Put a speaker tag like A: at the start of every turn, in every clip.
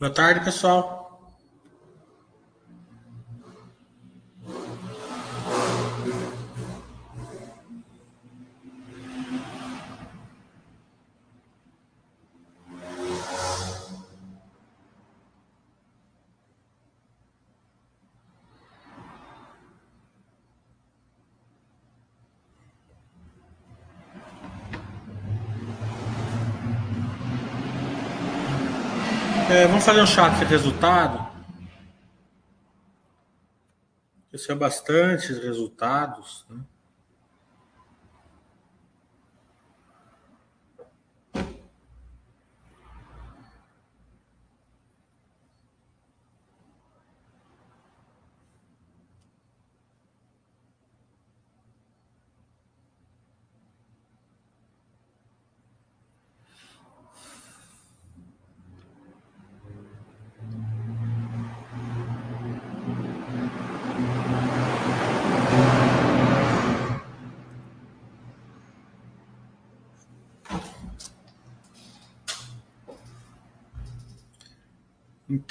A: Boa tarde, pessoal. É, vamos fazer um chat de resultado. Isso é bastante resultados. Né?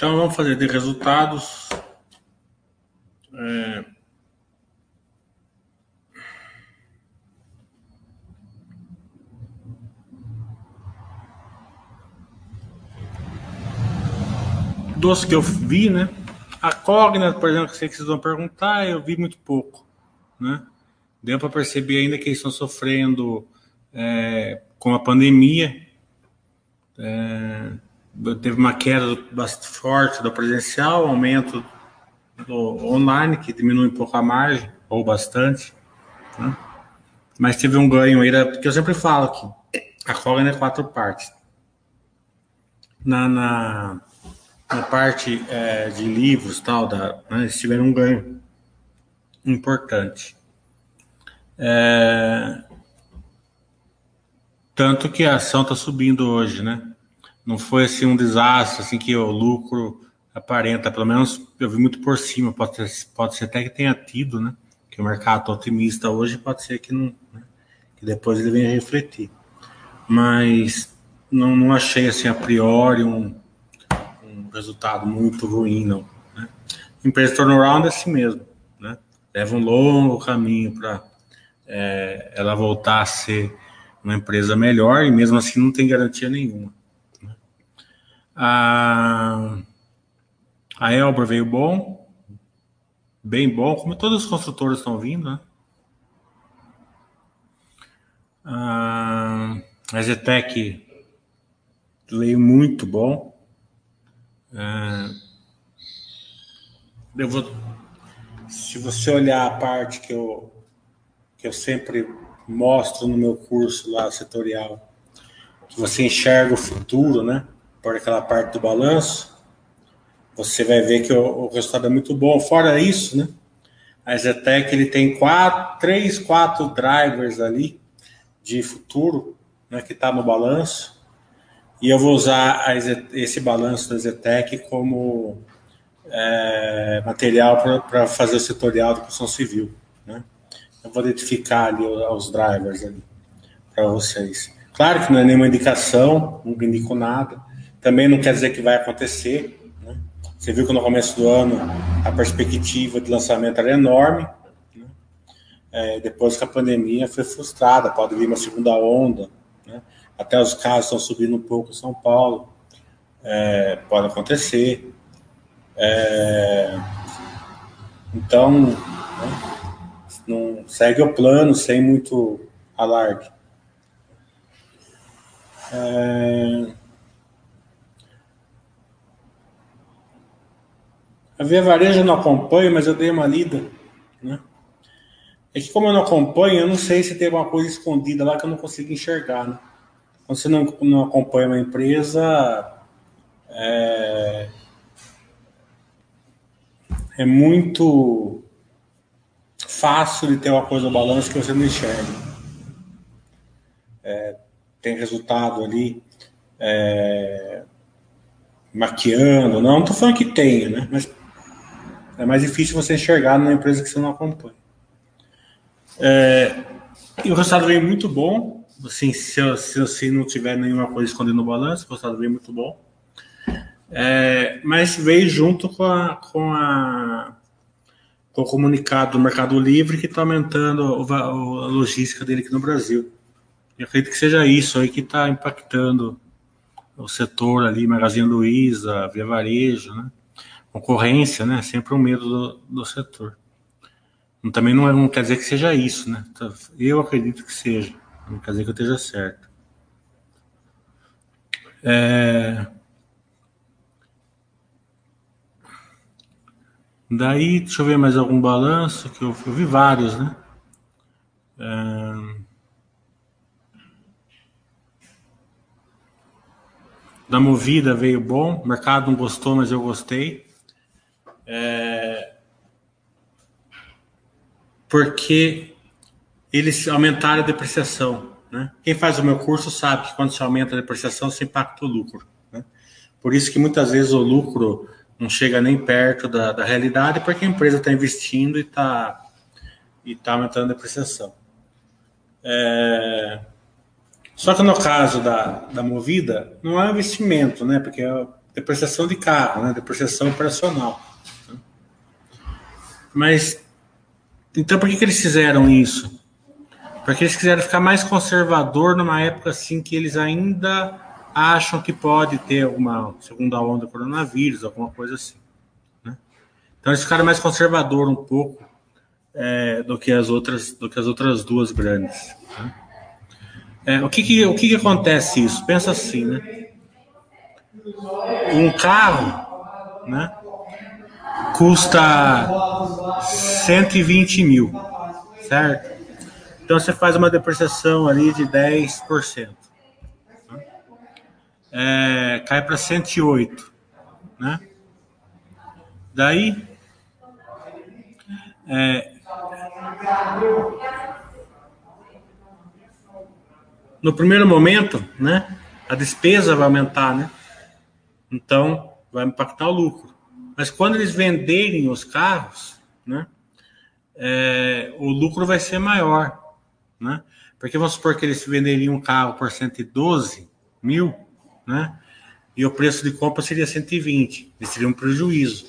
A: Então vamos fazer de resultados. É... Dos que eu vi, né? A Cogna, por exemplo, que sei que vocês vão perguntar, eu vi muito pouco, né? Deu para perceber ainda que eles estão sofrendo é, com a pandemia. É, teve uma queda bastante forte do presencial, aumento do online, que diminui um pouco a margem, ou bastante. Né? Mas teve um ganho aí, porque eu sempre falo que a Cogna é quatro partes. Na, na, na parte é, de livros tal, da, né, eles tiveram um ganho importante. É, tanto que a ação está subindo hoje, né? Não foi assim um desastre, assim que o lucro aparenta, pelo menos eu vi muito por cima, pode ser, pode ser até que tenha tido, né? Que o mercado tá otimista hoje, pode ser que não, né? que depois ele venha refletir. Mas não, não achei assim a priori um, um resultado muito ruim, não. Né? Empresa turnaround é assim mesmo, né? Leva um longo caminho para é, ela voltar a ser uma empresa melhor e mesmo assim não tem garantia nenhuma. A, a Elbor veio bom, bem bom, como todos os construtores estão vindo, né? A, a Zetec veio muito bom. eu vou, se você olhar a parte que eu, que eu sempre mostro no meu curso lá setorial, que você enxerga o futuro, né? Por aquela parte do balanço, você vai ver que o, o resultado é muito bom. Fora isso, né? A Zetec ele tem quatro, três, quatro drivers ali de futuro, né, que está no balanço. E eu vou usar a, esse balanço da Zetec como é, material para fazer o setorial de construção civil. Né? Eu vou identificar ali os drivers ali para vocês. Claro que não é nenhuma indicação, não indico nada, também não quer dizer que vai acontecer. Né? Você viu que no começo do ano a perspectiva de lançamento era enorme. Né? É, depois que a pandemia foi frustrada, pode vir uma segunda onda. Né? Até os casos estão subindo um pouco em São Paulo. É, pode acontecer. É, então, né? não segue o plano sem muito alarde. É, A Via Varejo eu não acompanho, mas eu dei uma lida. Né? É que como eu não acompanho, eu não sei se tem alguma coisa escondida lá que eu não consigo enxergar. Né? Quando você não, não acompanha uma empresa, é, é muito fácil de ter uma coisa no balanço que você não enxerga. É, tem resultado ali é, maquiando, não, não tô falando que tenha, né? Mas é mais difícil você enxergar numa empresa que você não acompanha. É, e o resultado veio muito bom. Assim, se, se, se não tiver nenhuma coisa escondendo no balanço, o resultado veio muito bom. É, mas veio junto com a, com a com o comunicado do Mercado Livre que está aumentando a, a logística dele aqui no Brasil. Eu acredito que seja isso aí que está impactando o setor ali, Magazine Luiza, Via Varejo, né? Concorrência, né? Sempre um medo do, do setor. Também não, é, não quer dizer que seja isso, né? Eu acredito que seja. Não quer dizer que eu esteja certo. É... Daí, deixa eu ver mais algum balanço, que eu, eu vi vários, né? É... da Movida veio bom, o mercado não gostou, mas eu gostei. É... Porque eles aumentaram a depreciação. Né? Quem faz o meu curso sabe que quando se aumenta a depreciação, se impacta o lucro. Né? Por isso que muitas vezes o lucro não chega nem perto da, da realidade, porque a empresa está investindo e está e tá aumentando a depreciação. É... Só que no caso da, da movida, não é investimento, né? Porque é depreciação de carro, né? Depreciação operacional. Mas, então por que, que eles fizeram isso? Porque eles quiseram ficar mais conservador numa época assim que eles ainda acham que pode ter alguma segunda onda do coronavírus, alguma coisa assim. Né? Então eles ficaram mais conservador um pouco é, do que as outras do que as outras duas grandes. Né? É, o que, que o que, que acontece isso? Pensa assim, né? Um carro, né? Custa 120 mil, certo? Então você faz uma depreciação ali de 10%. É, cai para 108, né? Daí, é, no primeiro momento, né, a despesa vai aumentar, né? Então, vai impactar o lucro. Mas quando eles venderem os carros, né, é, o lucro vai ser maior, né? Porque vamos supor que eles venderiam um carro por 112 mil, né? E o preço de compra seria 120, eles teriam um prejuízo.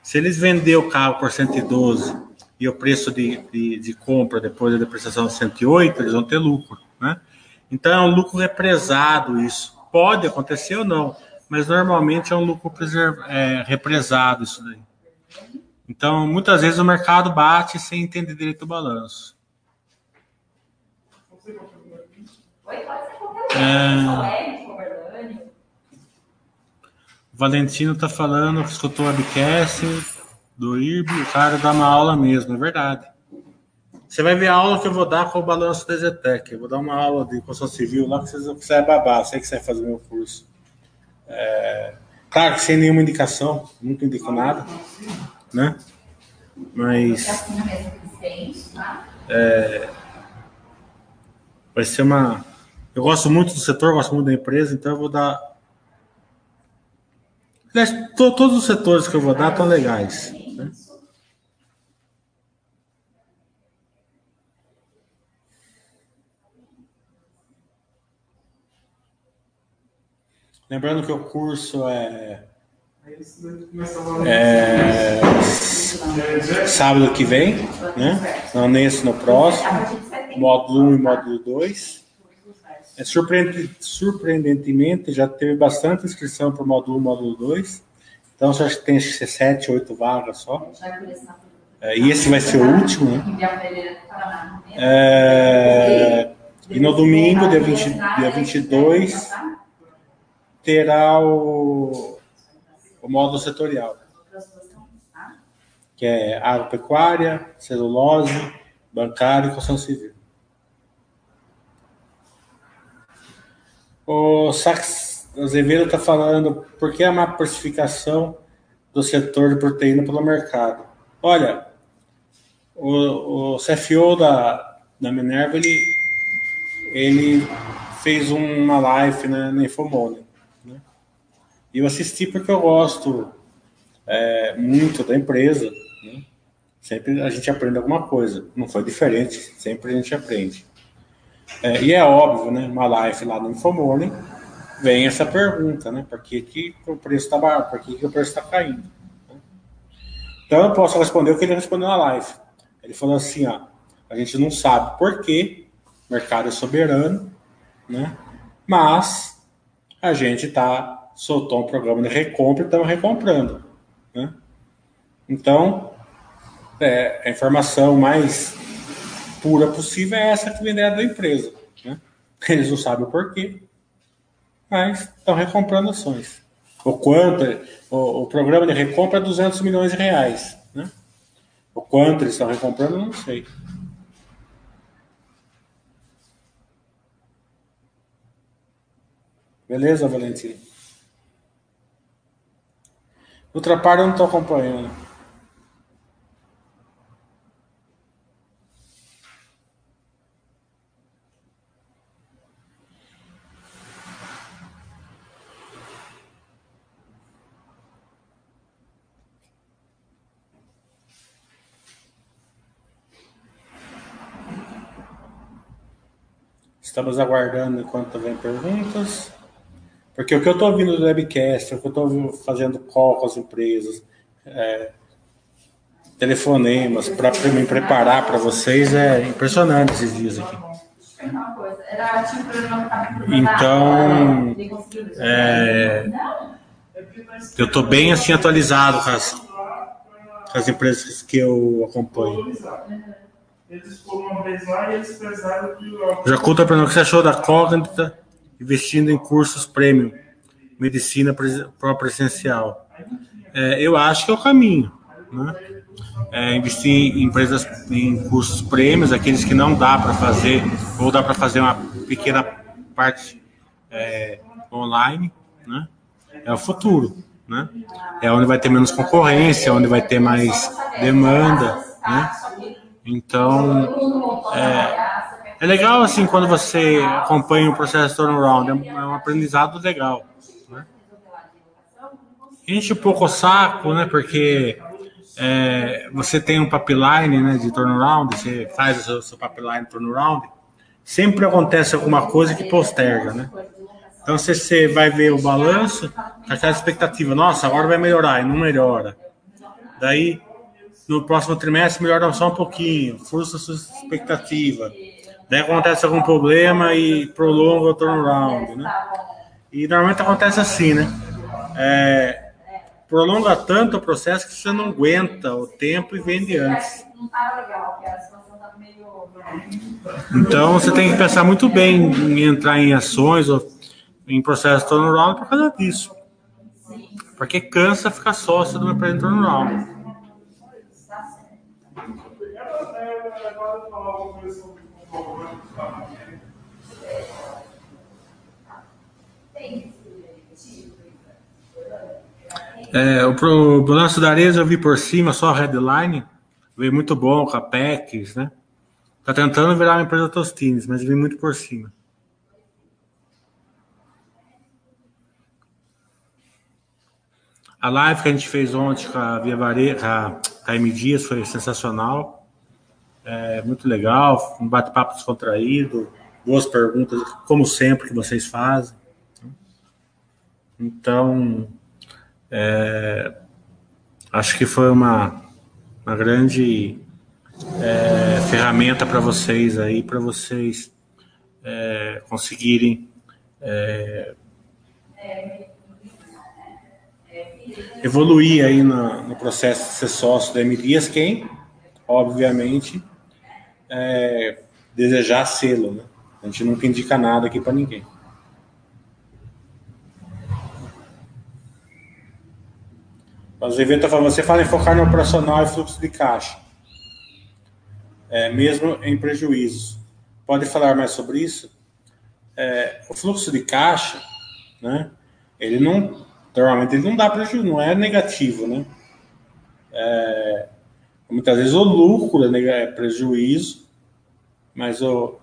A: Se eles vender o carro por 112 e o preço de, de, de compra depois da depreciação de 108, eles vão ter lucro, né? Então é um lucro represado isso. Pode acontecer ou não, mas normalmente é um lucro é, represado isso daí. Então, muitas vezes o mercado bate sem entender direito o balanço. É... O Valentino está falando que escutou o webcast do IRB, o cara dá uma aula mesmo, é verdade. Você vai ver a aula que eu vou dar com o balanço da Zetec. Eu vou dar uma aula de construção civil lá que você, você vai babar, sei que você vai fazer meu curso. É, claro que sem nenhuma indicação, nunca indico nada, né? Mas. É, vai ser uma. Eu gosto muito do setor, gosto muito da empresa, então eu vou dar. Todos os setores que eu vou dar estão legais. Né? Lembrando que o curso é, é sábado que vem, né? Não nesse, no próximo. Módulo 1 e módulo 2. É surpreendentemente, já teve bastante inscrição para o módulo 1 e módulo 2. Então, que tem 7, 8 vagas só. É, e esse vai ser o último, né? É, e no domingo, dia, 20, dia 22, terá o, o módulo setorial, que é agropecuária, celulose, bancário e construção civil. O Sax Azevedo está falando por que a má precificação do setor de proteína pelo mercado. Olha, o, o CFO da, da Minerva, ele, ele fez uma live né, na Infomone. Eu assisti porque eu gosto é, muito da empresa. Né? Sempre a gente aprende alguma coisa. Não foi diferente, sempre a gente aprende. É, e é óbvio, né? Uma live lá no Infomorning, vem essa pergunta, né? Por que, que o preço está barato? Por que, que o preço está caindo? Então eu posso responder o que ele respondeu na live. Ele falou assim, ó, a gente não sabe por que mercado é soberano, né? Mas a gente tá soltou um programa de recompra e estamos recomprando, né? Então, é, a informação mais pura possível é essa que vem da empresa. Né? Eles não sabem o porquê, mas estão recomprando ações. O quanto, o, o, programa de recompra é 200 milhões de reais. Né? O quanto eles estão recomprando, não sei. Beleza, Valentina? Outra parte eu não estou acompanhando. Estamos aguardando enquanto vem perguntas. Porque o que eu estou ouvindo do webcast, o que eu estou fazendo call com as empresas, é, telefonemas para me preparar para vocês é impressionante esses dias aqui. Então, é, eu estou bem assim atualizado com as, com as empresas que eu acompanho. Eles foram uma vez lá e eles prezaram que. Já conta para nós o que você achou da Cognita investindo em cursos premium, medicina pró-presencial. É, eu acho que é o caminho. Né? É, investir em empresas em cursos prêmios, aqueles que não dá para fazer, ou dá para fazer uma pequena parte é, online, né? é o futuro. Né? É onde vai ter menos concorrência, onde vai ter mais demanda. Né? Então, é, é legal assim quando você acompanha o processo de turnaround, é, é um aprendizado legal. Né? Enche um pouco o saco, né? Porque é, você tem um pipeline né, de turnaround, você faz o seu, seu pipeline turnaround, sempre acontece alguma coisa que posterga, né? Então, se você vai ver o balanço, aquela expectativa, nossa, agora vai melhorar, e não melhora. Daí, no próximo trimestre melhora só um pouquinho, frustra sua expectativa. Daí acontece algum problema e prolonga o turnaround, né? E normalmente acontece assim, né? É, prolonga tanto o processo que você não aguenta o tempo e vende antes. Então você tem que pensar muito bem em entrar em ações ou em processo de turnaround por causa disso. Porque cansa ficar sócio uma empresa de turnaround. É, o pro da Areza eu vi por cima, só a headline. Veio muito bom com a PECs, né? Tá tentando virar uma empresa Tostines, mas vi muito por cima. A live que a gente fez ontem com a Via Vareja, com a M Dias, foi sensacional. É, muito legal, um bate-papo descontraído, boas perguntas, como sempre que vocês fazem. Então, é, acho que foi uma, uma grande é, ferramenta para vocês aí, para vocês é, conseguirem é, evoluir aí no, no, processo de ser sócio da Emilias, quem, obviamente, é, desejar sê-lo, né? A gente nunca indica nada aqui para ninguém. Mas o evento você fala em focar no operacional e fluxo de caixa, é, mesmo em prejuízos. Pode falar mais sobre isso? É, o fluxo de caixa, né? Ele não, normalmente ele não dá prejuízo, não é negativo, né? É, muitas vezes o lucro é, é prejuízo, mas o,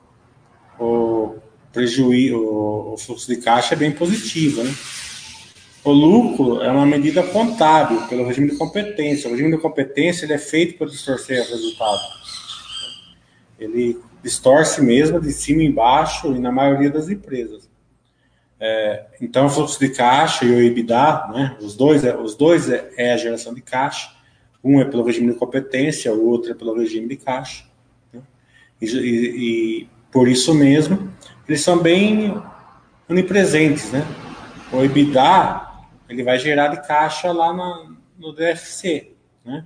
A: o prejuízo, o fluxo de caixa é bem positivo, né? O lucro é uma medida contábil pelo regime de competência. O regime de competência ele é feito para distorcer o resultado. Ele distorce mesmo de cima e embaixo e na maioria das empresas. É, então, o fluxo de caixa e o EBITDA, né, os dois, é, os dois é, é a geração de caixa. Um é pelo regime de competência, o outro é pelo regime de caixa. Né? E, e, e, por isso mesmo, eles são bem onipresentes. Né? O EBITDA ele vai gerar de caixa lá na, no DFC. Né?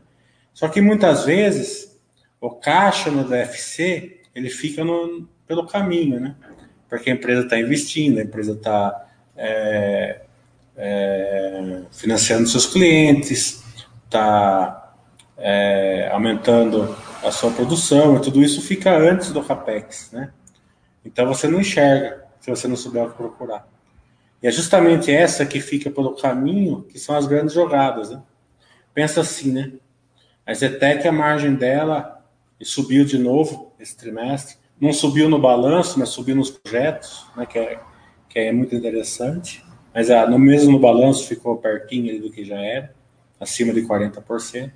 A: Só que muitas vezes o caixa no DFC ele fica no, pelo caminho, né? porque a empresa está investindo, a empresa está é, é, financiando seus clientes, está é, aumentando a sua produção, e tudo isso fica antes do CAPEX, né? Então você não enxerga se você não souber o que procurar. E é justamente essa que fica pelo caminho que são as grandes jogadas, né? Pensa assim, né? A Zetec, a margem dela subiu de novo esse trimestre, não subiu no balanço, mas subiu nos projetos, né, que, é, que é muito interessante. Mas ah, no mesmo no balanço ficou pertinho do que já era, acima de 40%.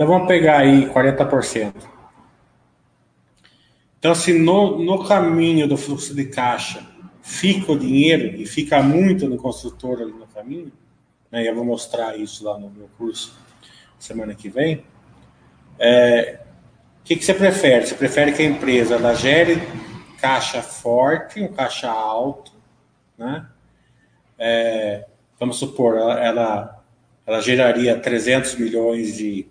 A: Então vamos pegar aí 40%. Então, se no, no caminho do fluxo de caixa fica o dinheiro e fica muito no construtor ali no caminho, né, eu vou mostrar isso lá no meu curso semana que vem. É, o que, que você prefere? Você prefere que a empresa ela gere caixa forte, um caixa alto, né? É, vamos supor, ela, ela, ela, geraria 300 milhões de,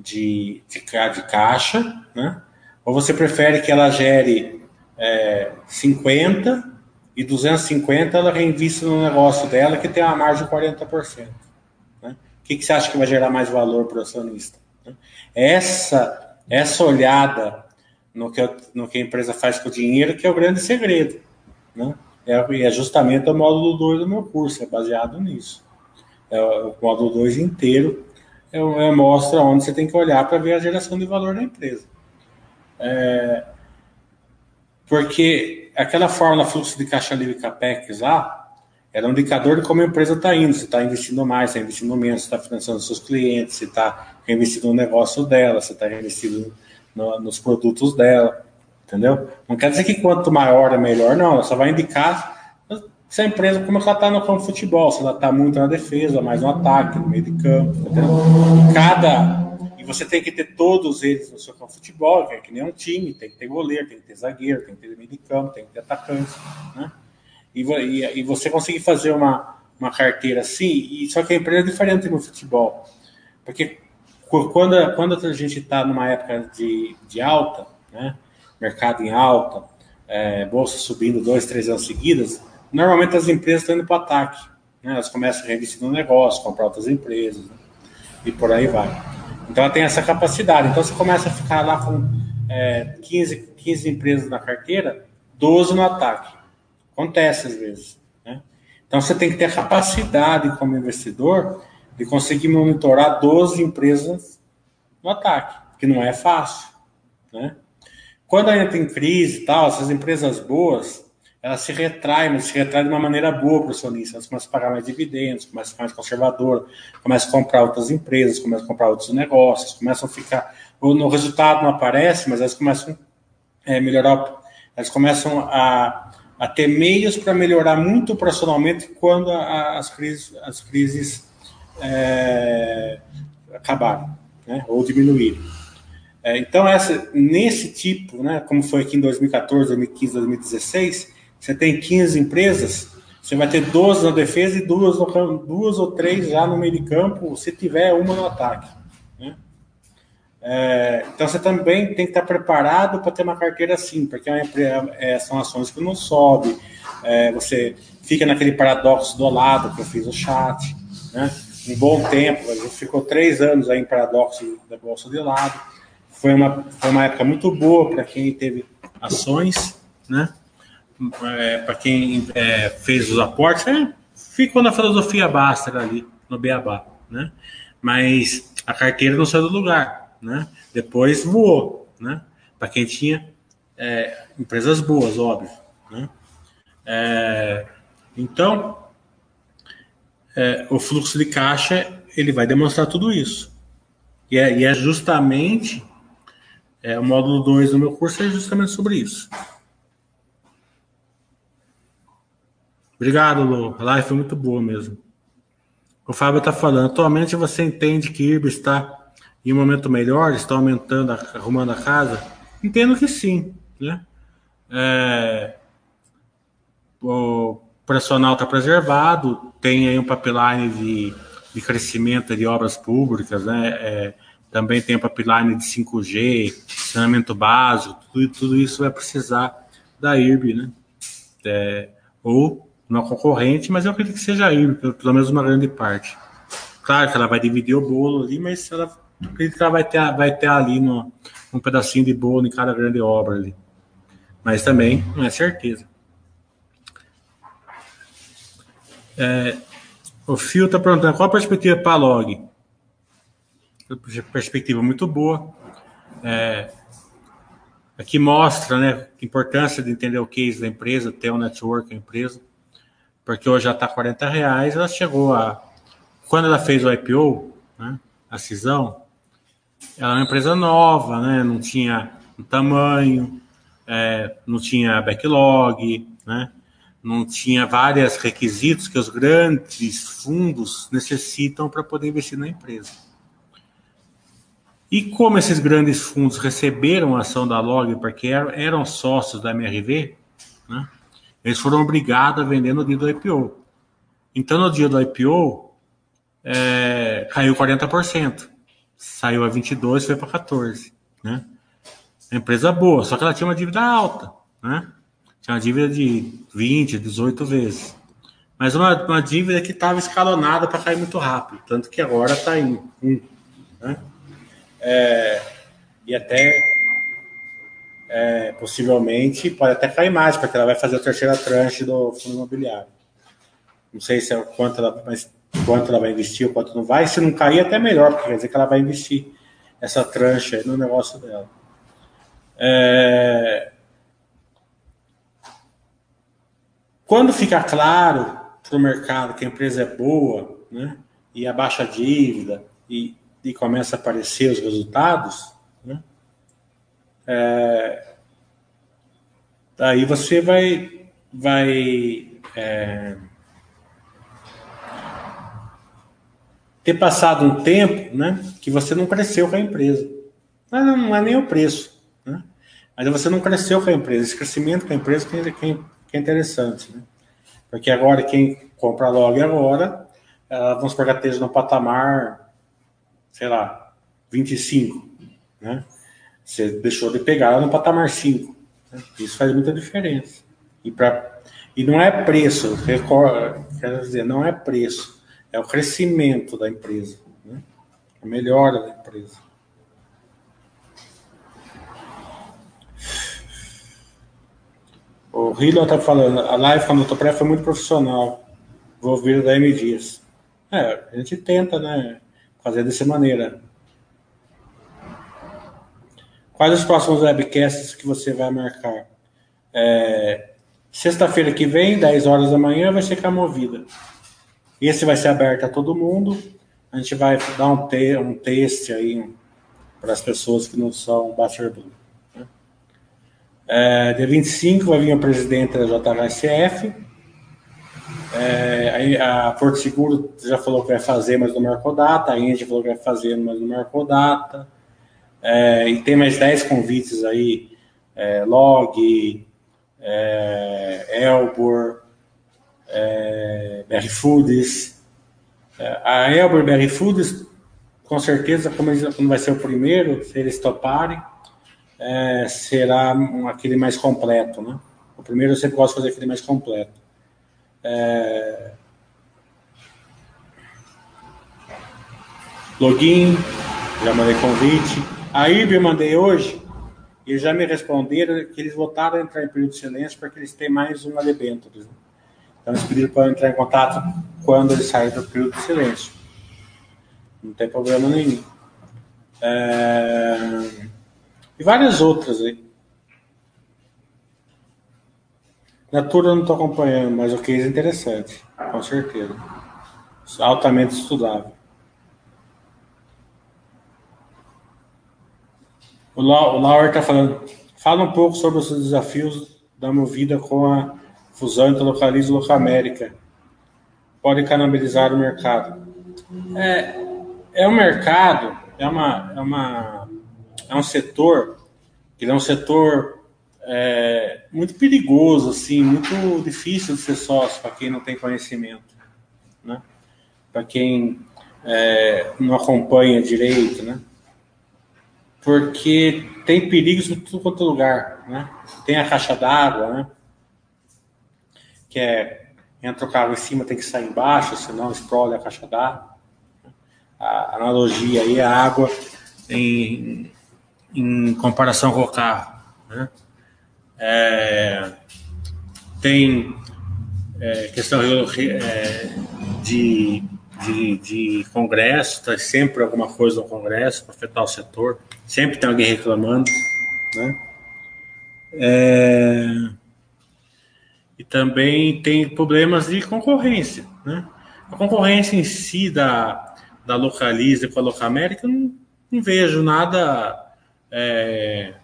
A: de, de, de, caixa, né? Ou você prefere que ela gere é, 50 e 250 ela reinvista no negócio dela que tem uma margem de 40%. Né? O que, que você acha que vai gerar mais valor para o acionista? Né? Essa essa olhada no que, no que a empresa faz com o dinheiro que é o grande segredo. Né? É, é justamente o módulo 2 do meu curso, é baseado nisso. É, o módulo 2 inteiro é, é, mostra onde você tem que olhar para ver a geração de valor da empresa. É, porque aquela fórmula fluxo de caixa livre CAPEX lá era um indicador de como a empresa está indo, se está investindo mais, se está investindo menos, se está financiando seus clientes, se está reinvestindo no negócio dela, se está reinvestindo no, nos produtos dela, entendeu? Não quer dizer que quanto maior é melhor, não, ela só vai indicar se a empresa, como ela está no campo de futebol, se ela está muito na defesa, mais no ataque, no meio de campo, entendeu? Cada. E você tem que ter todos eles no seu campo de futebol, que é que nem um time, tem que ter goleiro, tem que ter zagueiro, tem que ter meio de campo, tem que ter atacante, né? E, e, e você conseguir fazer uma, uma carteira assim, e só que a empresa é diferente no futebol. Porque quando, quando a gente está numa época de, de alta, né, mercado em alta, é, bolsa subindo dois, três anos seguidas, normalmente as empresas estão indo para o ataque. Né, elas começam a reinvestir no negócio, comprar outras empresas, né, e por aí vai. Então ela tem essa capacidade. Então você começa a ficar lá com é, 15, 15 empresas na carteira, 12 no ataque. Acontece às vezes. Né? Então você tem que ter a capacidade como investidor de conseguir monitorar 12 empresas no ataque, que não é fácil. Né? Quando ainda tem crise e tal, essas empresas boas, elas se retraem, mas se retraem de uma maneira boa para o acionista. Elas começam a pagar mais dividendos, começam a ficar mais conservador, começam a comprar outras empresas, começam a comprar outros negócios, começam a ficar. O resultado não aparece, mas elas começam a é, melhorar, elas começam a, a ter meios para melhorar muito profissionalmente quando a, as crises, as crises é, acabaram, né, ou diminuíram. É, então, essa, nesse tipo, né, como foi aqui em 2014, 2015, 2016, você tem 15 empresas, você vai ter 12 na defesa e duas, no, duas ou três já no meio de campo, se tiver uma no ataque. Né? É, então, você também tem que estar preparado para ter uma carteira assim, porque é, é, são ações que não sobe, é, você fica naquele paradoxo do lado que eu fiz o chat, né? um bom tempo. A gente ficou três anos aí em paradoxo da bolsa de lado. Foi uma, foi uma época muito boa para quem teve ações, né? É, para quem é, fez os aportes, é, ficou na filosofia Baster ali, no Beabá, né? Mas a carteira não saiu do lugar, né? Depois voou, né? Para quem tinha é, empresas boas, óbvio, né? É, então, é, o fluxo de caixa ele vai demonstrar tudo isso. E é, e justamente o módulo 2 do meu curso é justamente sobre isso. Obrigado, Lu. A live foi muito boa mesmo. O Fábio está falando. Atualmente você entende que IRB está em um momento melhor, está aumentando, arrumando a casa? Entendo que sim, né? É, o operacional está preservado, tem aí um pipeline de, de crescimento de obras públicas, né? É, também tem um pipeline de 5G, saneamento básico, tudo, tudo isso vai precisar da IRB, né? É, ou uma concorrente, mas eu acredito que seja a IRB, pelo menos uma grande parte. Claro que ela vai dividir o bolo ali, mas ela, acredito que ela vai ter, vai ter ali no, um pedacinho de bolo em cada grande obra ali. Mas também não é certeza. É, o Fio está perguntando qual a perspectiva para a log. Perspectiva muito boa. É, aqui mostra né, a importância de entender o case da empresa, ter um network da empresa, porque hoje já está 40 reais. Ela chegou a. Quando ela fez o IPO, né, a cisão, ela é uma empresa nova, né, não tinha um tamanho, é, não tinha backlog, né, não tinha vários requisitos que os grandes fundos necessitam para poder investir na empresa. E como esses grandes fundos receberam a ação da Log porque eram sócios da MRV, né, eles foram obrigados a vender no dia do IPO. Então, no dia do IPO, é, caiu 40%. Saiu a 22%, foi para 14%. Né? Empresa boa, só que ela tinha uma dívida alta. Né? Tinha uma dívida de 20, 18 vezes. Mas uma, uma dívida que estava escalonada para cair muito rápido. Tanto que agora está em 1. Né? É, e até é, possivelmente pode até cair mais, porque ela vai fazer a terceira tranche do fundo imobiliário. Não sei se é quanto ela, mas quanto ela vai investir ou quanto não vai. Se não cair, até melhor, porque quer dizer que ela vai investir essa tranche no negócio dela. É, Quando fica claro para o mercado que a empresa é boa, né, e abaixa a dívida e, e começa a aparecer os resultados, é, daí você vai, vai é, ter passado um tempo né, que você não cresceu com a empresa. Mas não, não é nem o preço. Né? Mas você não cresceu com a empresa. Esse crescimento com a empresa quem, que é interessante, né? Porque agora quem compra log agora, uh, vamos supor que esteja no patamar, sei lá, 25, né? Você deixou de pegar no patamar 5. Né? Isso faz muita diferença. E, pra, e não é preço, quer dizer, não é preço, é o crescimento da empresa, né? a melhora da empresa. O Hilo tá falando, a live com a Motopré foi muito profissional. Vou ouvir da M Dias. É, a gente tenta, né? Fazer dessa maneira. Quais os próximos webcasts que você vai marcar? É, Sexta-feira que vem, 10 horas da manhã, vai ser Camovida. Esse vai ser aberto a todo mundo. A gente vai dar um, te um teste aí para as pessoas que não são Bachelor Blue. É, dia 25 vai vir a presidente da JHSF. É, a Porto Seguro já falou que vai fazer, mas não marcou data. A Indy falou que vai fazer, mas não marcou data. É, e tem mais 10 convites aí. É, Log, é, Elbor, é, BR Foods. É, a Elbor BR Foods, com certeza, como, como vai ser o primeiro, se eles toparem, é, será aquele mais completo, né? O primeiro eu sempre gosto de fazer aquele mais completo. É... Login, já mandei convite. A IB eu mandei hoje e já me responderam que eles votaram a entrar em período de silêncio porque eles têm mais uma debêntures. Né? Então eles pediram para entrar em contato quando eles saírem do período de silêncio. Não tem problema nenhum. É... E várias outras aí. Natura eu não estou acompanhando, mas o case é interessante, com certeza. Altamente estudável. O Laura está falando. Fala um pouco sobre os desafios da Movida com a fusão entre Localiza e Locamérica pode canibalizar o mercado. É, é um mercado, é, uma, é, uma, é um setor, ele é um setor é, muito perigoso, assim, muito difícil de ser sócio para quem não tem conhecimento, né? Para quem é, não acompanha direito, né? Porque tem perigos em tudo quanto é lugar, né? Tem a caixa d'água, né? Que é entra o carro em cima, tem que sair embaixo, senão explode a caixa d'água. A analogia aí é a água em, em comparação com o carro, né? É, tem é, questão é, de, de, de congresso, tá sempre alguma coisa no congresso para afetar o setor, sempre tem alguém reclamando, né? É, e também tem problemas de concorrência, né? A concorrência em si da, da Localiza com a Locamérica, não, não vejo nada é,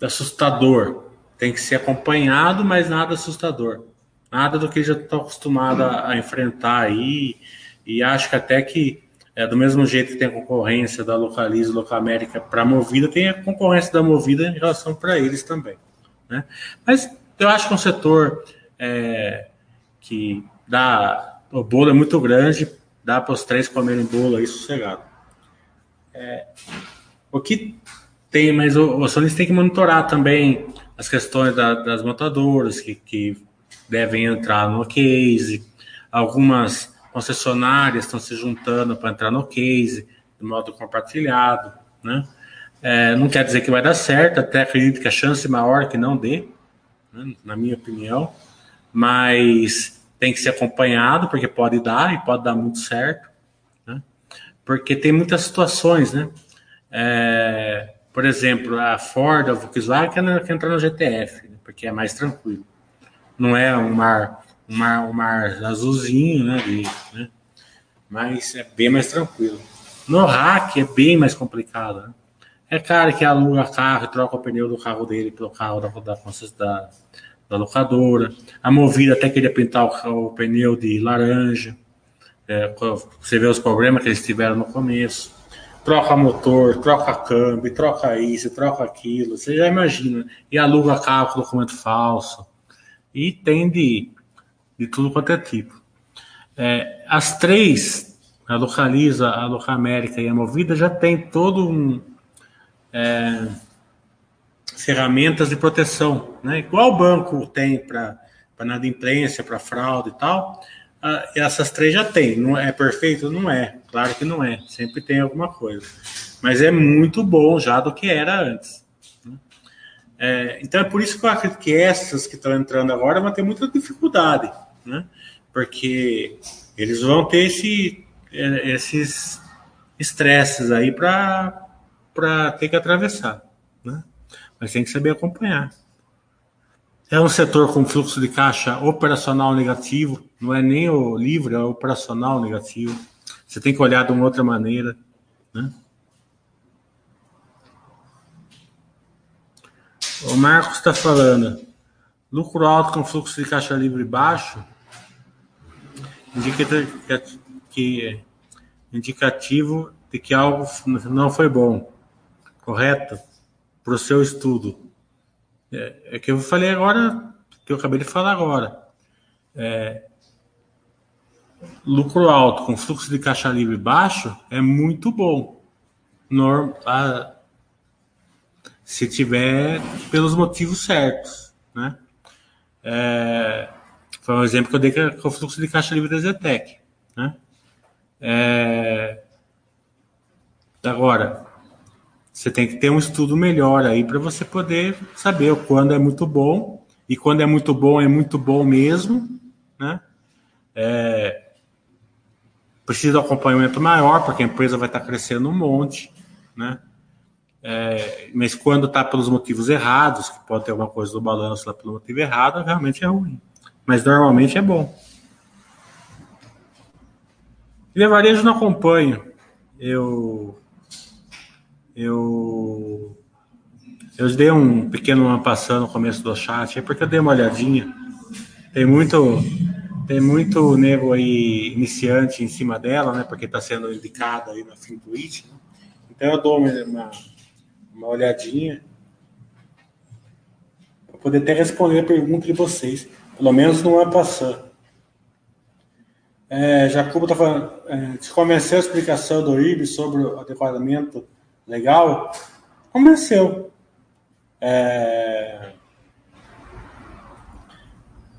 A: assustador. Tem que ser acompanhado, mas nada assustador. Nada do que já estou acostumado a, a, enfrentar aí. E acho que até que, é, do mesmo jeito que tem a concorrência da Localiza e Locamérica para a Movida, tem a concorrência da Movida em relação para eles também. Né? Mas eu acho que é um setor é, que dá. O bolo é muito grande, dá para os três comerem bolo aí sossegado. É, o que tem, mas o, o acionista tem que monitorar também as questões da, das montadoras que, que devem entrar no case. Algumas concessionárias estão se juntando para entrar no case, de modo compartilhado, né? É, não quer dizer que vai dar certo, até acredito que a chance maior é que não dê, né? na minha opinião, mas tem que ser acompanhado, porque pode dar e pode dar muito certo, né? porque tem muitas situações, né? É, por exemplo, a Ford, a Volkswagen quer, entrar no GTF, né, porque é mais tranquilo. Não é um mar, um mar, um mar azulzinho, né, né? Mas é bem mais tranquilo. No hack é bem mais complicado. Né? É cara que aluga carro troca o pneu do carro dele pelo carro da, da, da, da locadora. A Movida até queria pintar o, o pneu de laranja. É, você vê os problemas que eles tiveram no começo troca motor, troca câmbio, troca isso, troca aquilo, você já imagina. E aluga carro com documento falso. E tem de, de tudo quanto é tipo. É, as três, a Localiza, a Locamérica e a Movida, já tem todo um. É, ferramentas de proteção, né? Igual o banco tem para imprensa, para fraude e tal, essas três já tem. Não é perfeito? Não é. Claro que não é. Sempre tem alguma coisa. Mas é muito bom já do que era antes. É, então é por isso que eu acredito que essas que estão entrando agora vão ter muita dificuldade, né? Porque eles vão ter esse, é, esses estresses aí para ter que atravessar, né? Mas tem que saber acompanhar. É um setor com fluxo de caixa operacional negativo, não é nem o livre, é o operacional negativo. Você tem que olhar de uma outra maneira. Né? O Marcos está falando. Lucro alto com fluxo de caixa livre baixo indica que, indicativo de que algo não foi bom, correto? Para o seu estudo. É, é que eu falei agora, que eu acabei de falar agora. É, lucro alto com fluxo de caixa livre baixo é muito bom. Norm, a, se tiver pelos motivos certos, né? É, foi um exemplo que eu dei com o fluxo de caixa livre da Zetec, né? É, agora, você tem que ter um estudo melhor aí para você poder saber quando é muito bom e quando é muito bom é muito bom mesmo, né? É, precisa de acompanhamento maior porque a empresa vai estar crescendo um monte, né? É, mas quando está pelos motivos errados, que pode ter alguma coisa do balanço lá pelo motivo errado, realmente é ruim. Mas normalmente é bom. E varejo não acompanho. Eu eu eu dei um pequeno passando no começo do chat, é porque eu dei uma olhadinha, tem muito tem muito nego aí iniciante em cima dela, né? Porque está sendo indicada aí na Fintuit. Né? Então eu dou uma, uma olhadinha para poder até responder a pergunta de vocês. Pelo menos não é passando. É, Jacobo está falando, é, te convenceu a explicação do IB sobre o adequamento legal? Convenceu. É,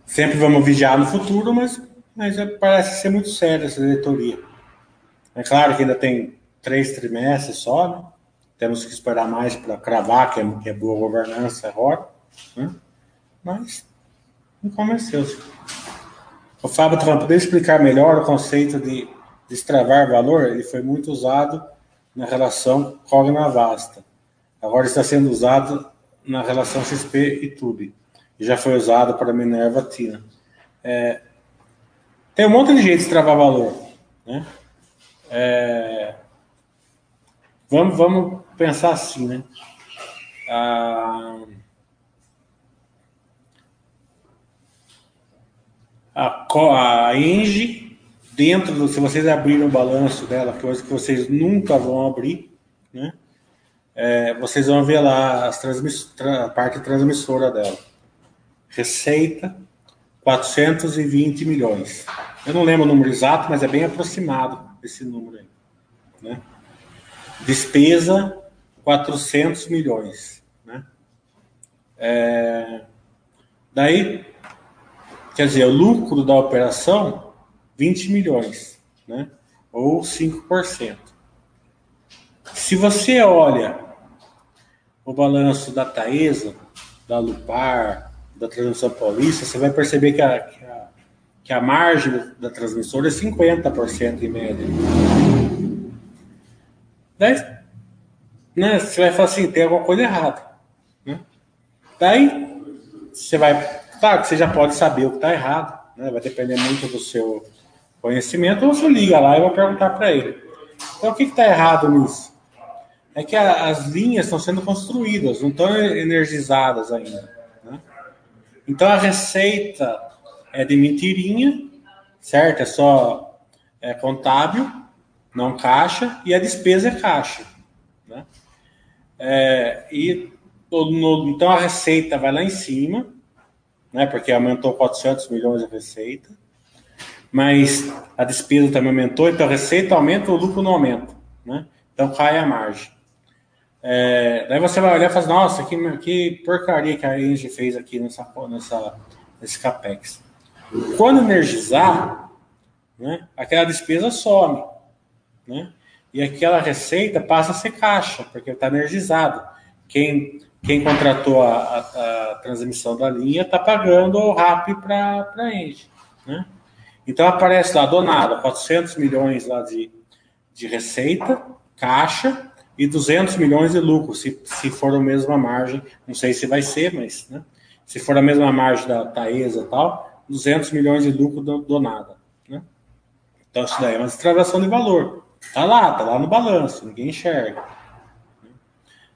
A: sempre vamos vigiar no futuro, mas, mas é, parece ser muito séria essa diretoria. É claro que ainda tem três trimestres só, né? Temos que esperar mais para cravar que é, que é, boa governança agora, né? mas me convenceu. -se. O Fábio falando, poder explicar melhor o conceito de destravar valor? Ele foi muito usado na relação Cogna Vasta. Agora está sendo usado na relação XP e Tube já foi usado para Minerva Tina. É, tem um monte de jeito de travar valor. Né? É, vamos, vamos pensar assim, né? A, a, a Engie, dentro do, se vocês abrirem o balanço dela, coisa que vocês nunca vão abrir, né? É, vocês vão ver lá as transmiss, a parte transmissora dela. Receita, 420 milhões. Eu não lembro o número exato, mas é bem aproximado esse número aí. Né? Despesa, 400 milhões. Né? É... Daí, quer dizer, o lucro da operação, 20 milhões, né? ou 5%. Se você olha o balanço da Taesa, da Lupar, da transmissão paulista, você vai perceber que a, que a, que a margem da transmissora é 50% em média. Daí, né, você vai falar assim, tem alguma coisa errada. Né? Daí, você vai... Que você já pode saber o que está errado, né? vai depender muito do seu conhecimento, ou você liga lá e vai perguntar para ele. Então, o que está errado nisso? É que a, as linhas estão sendo construídas, não estão energizadas ainda. Então a receita é de mentirinha, certo? É só é, contábil, não caixa, e a despesa é caixa. Né? É, e no, então a receita vai lá em cima, né? Porque aumentou 400 milhões a receita, mas a despesa também aumentou, então a receita aumenta, o lucro não aumenta, né? Então cai a margem. É, daí você vai olhar e falar, nossa, que, que porcaria que a Engie fez aqui nessa, nessa, nesse CAPEX. Quando energizar, né, aquela despesa some. Né? E aquela receita passa a ser caixa, porque está energizado. Quem, quem contratou a, a, a transmissão da linha está pagando o RAP para a Engie. Né? Então aparece lá, donado, 400 milhões lá de, de receita, caixa, e 200 milhões de lucro, se, se for a mesma margem, não sei se vai ser, mas né, se for a mesma margem da Taesa e tal, 200 milhões de lucro do, do nada. Né? Então isso daí é uma extravação de valor. Tá lá, tá lá no balanço, ninguém enxerga.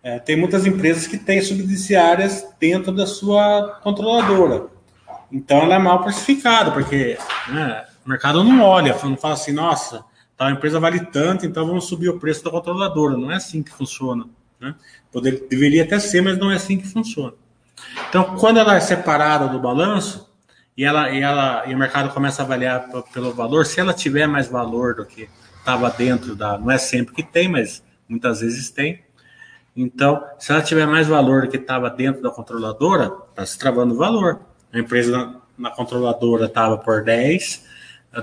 A: É, tem muitas empresas que têm subsidiárias dentro da sua controladora. Então ela é mal precificada, porque né, o mercado não olha, não fala assim, nossa, a empresa vale tanto, então vamos subir o preço da controladora. Não é assim que funciona. Né? Poder, deveria até ser, mas não é assim que funciona. Então, quando ela é separada do balanço e, ela, e, ela, e o mercado começa a avaliar pelo valor, se ela tiver mais valor do que estava dentro da. Não é sempre que tem, mas muitas vezes tem. Então, se ela tiver mais valor do que estava dentro da controladora, está se travando o valor. A empresa na, na controladora estava por 10,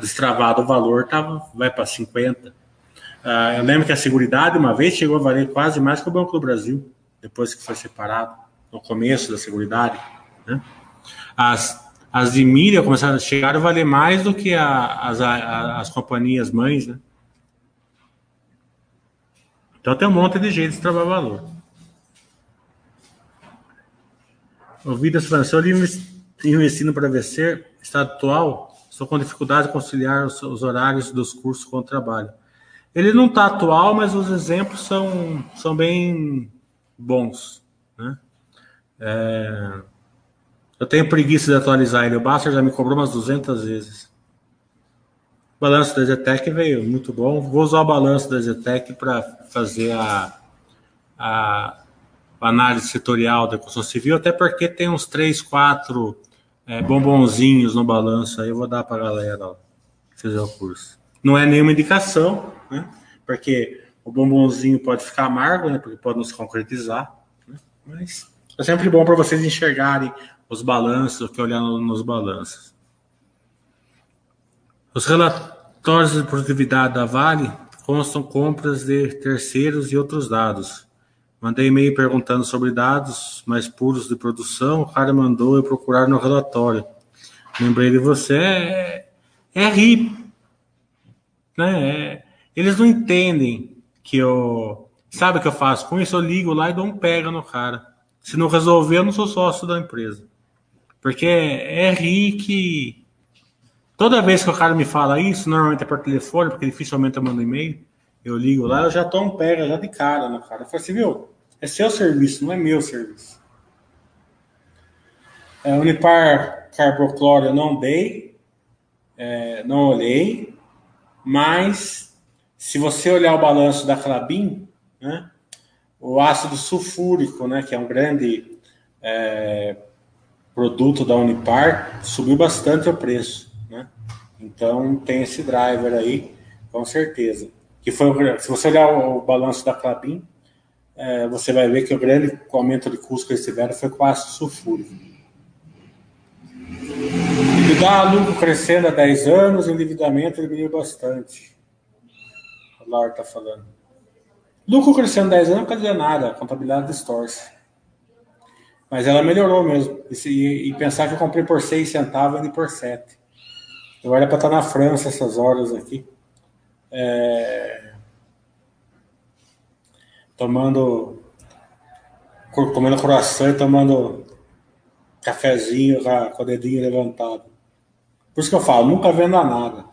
A: destravado o valor tava, vai para 50. Ah, eu lembro que a Seguridade uma vez chegou a valer quase mais que o Banco do Brasil, depois que foi separado, no começo da Seguridade. Né? As, as de milha começaram a chegar a valer mais do que a, as, a, as companhias mães, né? Então tem um monte de jeito de travar valor. Ouvidas falando, se eu investindo para vencer, estado atual, Estou com dificuldade de conciliar os, os horários dos cursos com o trabalho. Ele não está atual, mas os exemplos são, são bem bons. Né? É, Eu tenho preguiça de atualizar ele. O Baster já me cobrou umas 200 vezes. Balanço da Zetec veio muito bom. Vou usar o balanço da Zetec para fazer a, a, análise setorial da construção civil, até porque tem uns 3, 4 é, bombonzinhos no balanço. Aí eu vou dar para a galera ó, fazer o curso. Não é nenhuma indicação, né? Porque o bombonzinho pode ficar amargo, né? Porque pode não se concretizar. Né? Mas é sempre bom para vocês enxergarem os balanços, que olhando nos balanços. Os relatórios de produtividade da Vale constam compras de terceiros e outros dados. Mandei e-mail perguntando sobre dados mais puros de produção. O cara mandou eu procurar no relatório. Lembrei de você. É, é RI. Né? É, eles não entendem que eu. Sabe o que eu faço? Com isso eu ligo lá e dou um pega no cara. Se não resolver, eu não sou sócio da empresa. Porque é RI que. Toda vez que o cara me fala isso, normalmente é por telefone, porque dificilmente eu mando e-mail, eu ligo lá, eu já tomo um pega já de cara no cara. Eu falo assim, viu? É seu serviço, não é meu serviço. É, Unipar carbocloro eu não dei, é, não olhei, mas se você olhar o balanço da Clabin, né, o ácido sulfúrico, né, que é um grande é, produto da Unipar subiu bastante o preço? Então tem esse driver aí, com certeza. Que foi, se você olhar o, o balanço da Clabin, é, você vai ver que o grande aumento de custo que eles tiveram foi com ácido sulfúrico. Dá lucro crescendo há 10 anos, endividamento diminuiu bastante. O Laura está falando. Lucro crescendo 10 anos não quer dizer nada, a contabilidade distorce. Mas ela melhorou mesmo. E, e pensar que eu comprei por 6 centavos e por 7. Eu era para estar na França essas horas aqui. É... Tomando. Comendo coração e tomando cafezinho com o dedinho levantado. Por isso que eu falo, nunca vendo a nada.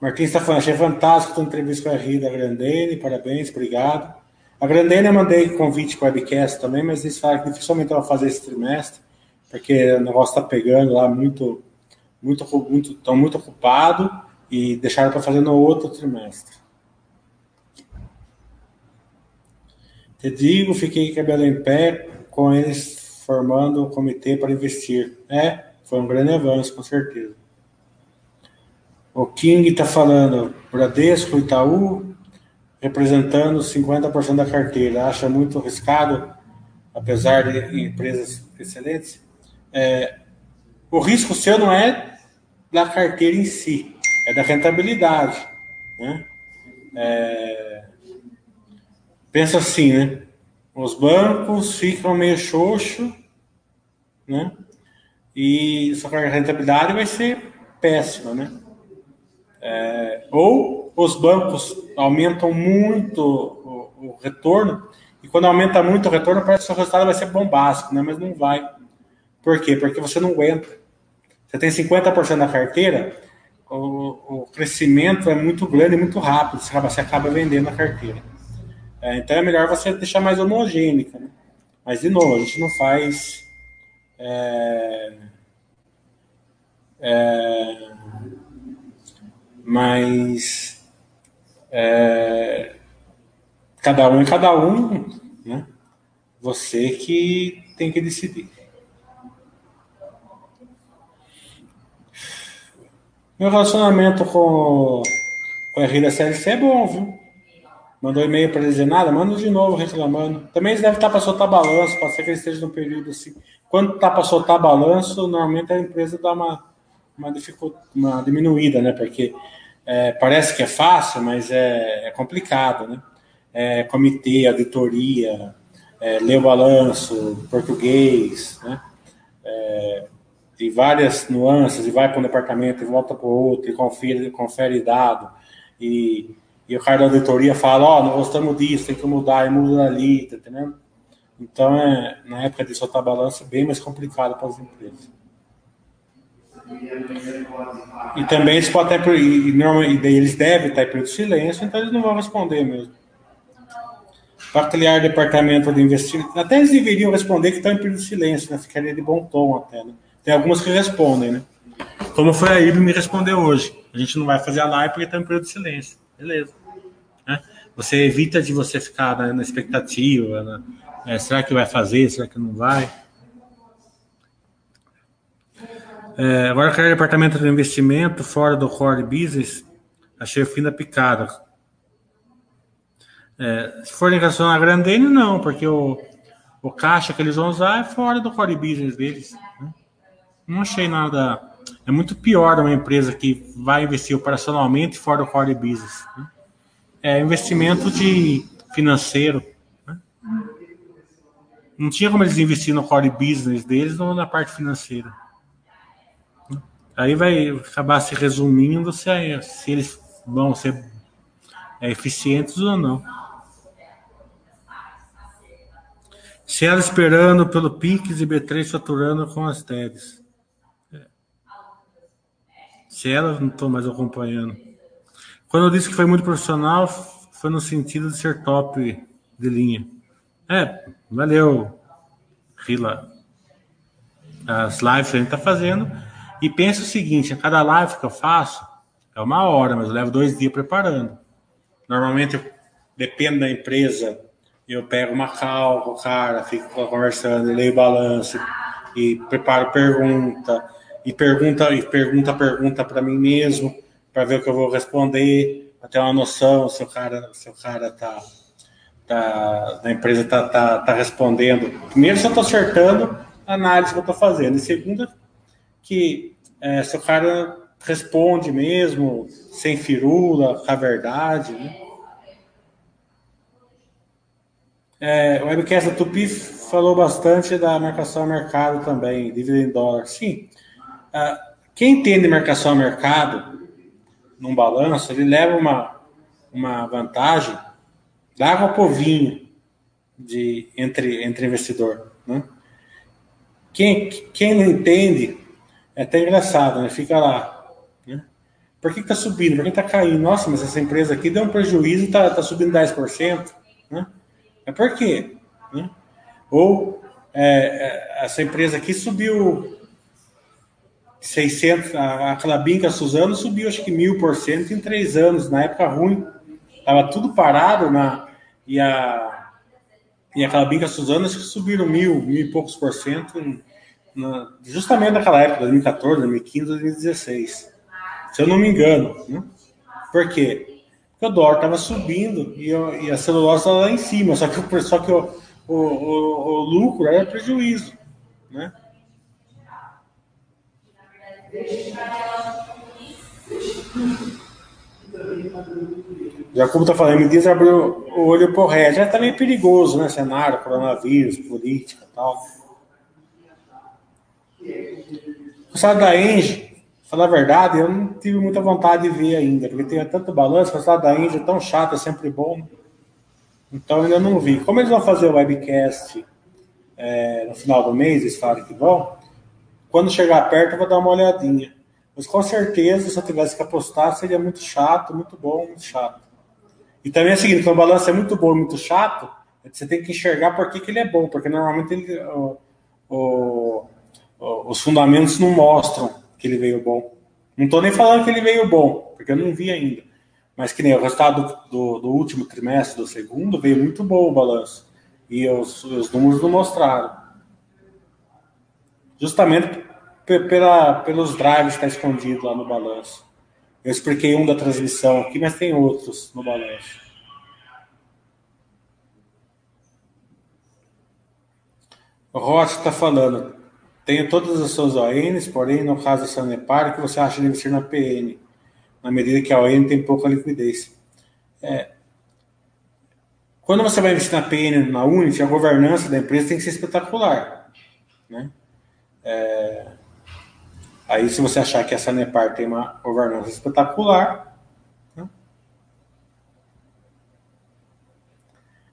A: Martins está falando, achei fantástico a entrevista com a Rida Grandene, parabéns, obrigado. A Grandene eu mandei convite para o webcast também, mas eles falaram que dificilmente ela fazer esse trimestre, porque o negócio está pegando lá muito, muito, muito, estão muito ocupado e deixaram para fazer no outro trimestre. Te digo, fiquei cabelo em pé com eles formando um comitê para investir. É, foi um grande avanço, com certeza. O King está falando, Bradesco, Itaú, representando 50% da carteira. Acha muito arriscado, apesar de empresas excelentes? É, o risco seu não é da carteira em si, é da rentabilidade. Né? É, pensa assim, né? Os bancos ficam meio xoxo, né? E só que a rentabilidade vai ser péssima, né? É, ou os bancos aumentam muito o, o, retorno, e quando aumenta muito o retorno, parece que o resultado vai ser bombástico, né? mas não vai. Por quê? Porque você não aguenta. Você tem 50% da carteira, o, o, crescimento é muito grande muito rápido, você acaba, você acaba vendendo a carteira. É, então é melhor você deixar mais homogênica. Né? Mas, de novo, a gente não faz. É, é, mas é, cada um é cada um, né? Você que tem que decidir. Meu relacionamento com, com a Rida CLC é bom, viu? Mandou e-mail para dizer nada, manda de novo reclamando. Também eles devem estar para soltar balanço, pode ser que eles estejam num período assim. Quando está para soltar balanço, normalmente a empresa dá uma, uma, uma diminuída, né? Porque é, parece que é fácil, mas é, é complicado, né? É, comitê, auditoria, é, ler o balanço, português, né? É, tem várias nuances, e vai para um departamento, e volta para o outro, e confere, confere dado, e, e o cara da auditoria fala, ó, oh, não gostamos disso, tem que mudar, e muda ali, tá entendendo? Então, é, na época de soltar balanço, é bem mais complicado para as empresas. E também eles podem estar, e, e, eles devem estar em período de silêncio, então eles não vão responder mesmo. para criar departamento de investimento. Até eles deveriam responder que estão em período de silêncio, né? Ficaria de bom tom até, né? Tem algumas que respondem, né? Como foi a Ibe me respondeu hoje. A gente não vai fazer a live porque está em período de silêncio. Beleza. Né? Você evita de você ficar na, na expectativa. Né? É, será que vai fazer? Será que não vai? É, agora criar departamento de investimento fora do core business. Achei o fim da picada. É, se for ligação a Grandene, não, porque o, o caixa que eles vão usar é fora do core business deles. Né? Não achei nada. É muito pior uma empresa que vai investir operacionalmente fora do core business. Né? É investimento de financeiro. Né? Não tinha como eles investir no core business deles ou na parte financeira. Aí vai acabar se resumindo se, é, se eles vão ser é, eficientes ou não. Ela esperando pelo Pix e B3 faturando com as TEDs. Se ela não estou mais acompanhando. Quando eu disse que foi muito profissional, foi no sentido de ser top de linha. É, valeu, Rila. As lives que a gente está fazendo. E pensa o seguinte: a cada live que eu faço é uma hora, mas eu levo dois dias preparando. Normalmente, depende da empresa, eu pego uma cal com o cara, fico conversando, leio o balanço e preparo pergunta e pergunta e pergunta pergunta para mim mesmo para ver o que eu vou responder, ter uma noção se o cara se o cara tá, tá da empresa tá, tá, tá respondendo. Primeiro, se eu estou acertando a análise que eu estou fazendo. E segunda, que é, se o cara responde mesmo, sem firula, com a verdade, né? É, o webcast da Tupi falou bastante da marcação a mercado também, dívida em dólar. Sim, uh, quem entende marcação a mercado num balanço, ele leva uma, uma vantagem da água povinho de, entre, entre investidor. Né? Quem, quem não entende, é até engraçado, né? fica lá. Né? Por que está subindo? Por que está caindo? Nossa, mas essa empresa aqui deu um prejuízo e está tá subindo 10%. Né? É por quê? Né? Ou é, é essa empresa aqui subiu 600, a, a Clabinca Suzano subiu acho que mil por cento em três anos, na época ruim. Estava tudo parado na, e a, e a Clabinca Suzano acho que subiram mil, mil e poucos por cento em, na, justamente naquela época, 2014, 2015, 2016. Se eu não me engano. Né? Por quê? Porque o dólar estava subindo e, e, a celulose estava lá em cima, só que, só que o, o, o, o lucro era prejuízo. Né? Jacobo está falando, me diz abrir o olho por ré. Já está meio perigoso, né? Cenário, coronavírus, política e tal. O salário da Engie Falar a verdade, eu não tive muita vontade de ver ainda, porque tem tanto balanço, mas lá da Índia é tão chato, é sempre bom. Então ainda não vi. Como eles vão fazer o webcast é, no final do mês, eles falam que vão, quando chegar perto eu vou dar uma olhadinha. Mas com certeza, se eu tivesse que apostar, seria muito chato, muito bom, muito chato. E também é o seguinte, quando o balanço é muito bom e muito chato, você tem que enxergar por que, que ele é bom, porque normalmente ele, o, o, os fundamentos não mostram que ele veio bom. Não estou nem falando que ele veio bom, porque eu não vi ainda. Mas que nem o resultado do, do último trimestre, do segundo, veio muito bom o balanço. E os, os números não mostraram. Justamente pela, pelos drives que está escondido lá no balanço. Eu expliquei um da transmissão aqui, mas tem outros no balanço. O Rocha está falando. Tenho todas as suas ONs, porém, no caso da Sanepar, que você acha deve ser na PN, na medida que a ON tem pouca liquidez. É, quando você vai investir na PN, na Unity, a governança da empresa tem que ser espetacular. Né? É, aí, se você achar que a Sanepar tem uma governança espetacular, né?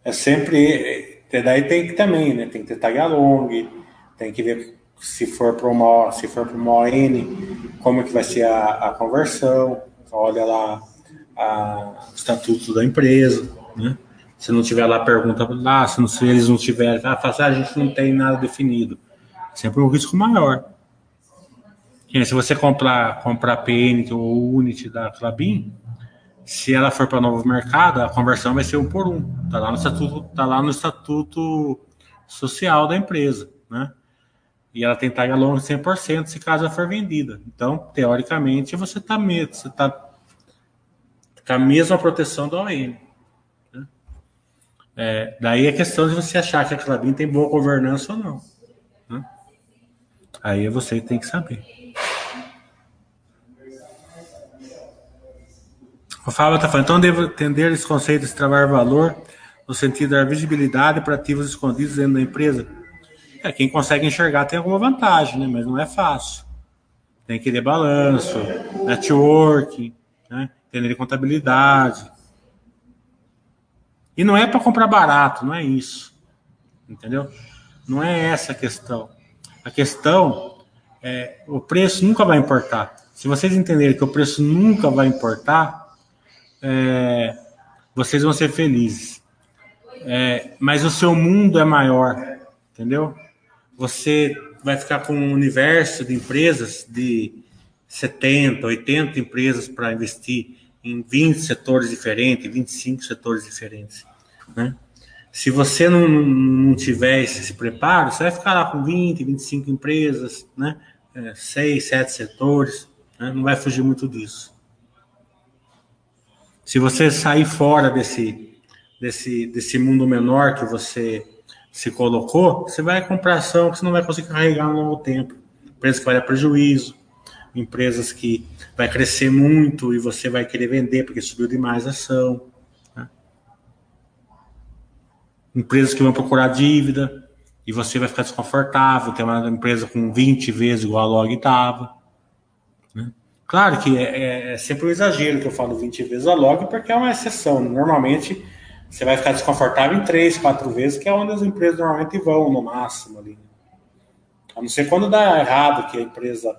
A: é sempre. Daí tem que também, né? Tem que ter tag along, tem que ver se for para uma se for para uma ON, como é que vai ser a, a conversão, olha lá a, o estatuto da empresa, né? Se não tiver lá, pergunta lá, se, não, se eles não tiverem, ah, fala, ah, a gente não tem nada definido. Sempre um risco maior. se você comprar, comprar PN ou Unity da Clabin, se ela for para novo mercado, a conversão vai ser um por um. Está lá no estatuto, tá lá no estatuto social da empresa, né? E ela tem taxa longa de 100% se caso ela for vendida. Então, teoricamente, você está você tá com a mesma proteção da ON. Né? É, daí a questão de você achar que a Clabin tem boa governança ou não. Né? Aí é você tem que saber. O Fábio está falando, então devo entender esse conceito de trabalhar valor no sentido da visibilidade para ativos escondidos dentro da empresa. É, quem consegue enxergar tem alguma vantagem, né? mas não é fácil. Tem que ter balanço, networking, né? entender contabilidade. E não é para comprar barato, não é isso. Entendeu? Não é essa a questão. A questão é o preço nunca vai importar. Se vocês entenderem que o preço nunca vai importar, é, vocês vão ser felizes. É, mas o seu mundo é maior, entendeu? Você vai ficar com um universo de empresas de 70, 80 empresas para investir em 20 setores diferentes, 25 setores diferentes, né? Se você não, não tiver esse, preparo, você vai ficar lá com 20, 25 empresas, né? É, 6, 7 setores, né? não vai fugir muito disso. Se você sair fora desse, desse, desse mundo menor que você se colocou, você vai comprar ação que você não vai conseguir carregar no longo tempo. Empresas que vai dar prejuízo, empresas que vai crescer muito e você vai querer vender porque subiu demais a ação. Né? Empresas que vão procurar dívida e você vai ficar desconfortável. Tem uma empresa com 20 vezes igual a log estava. Claro que é, é, é, sempre um exagero que eu falo 20 vezes a log, porque é uma exceção. Normalmente você vai ficar desconfortável em 3, 4 vezes, que é onde as empresas normalmente vão, no máximo ali. A não ser quando dá errado, que a empresa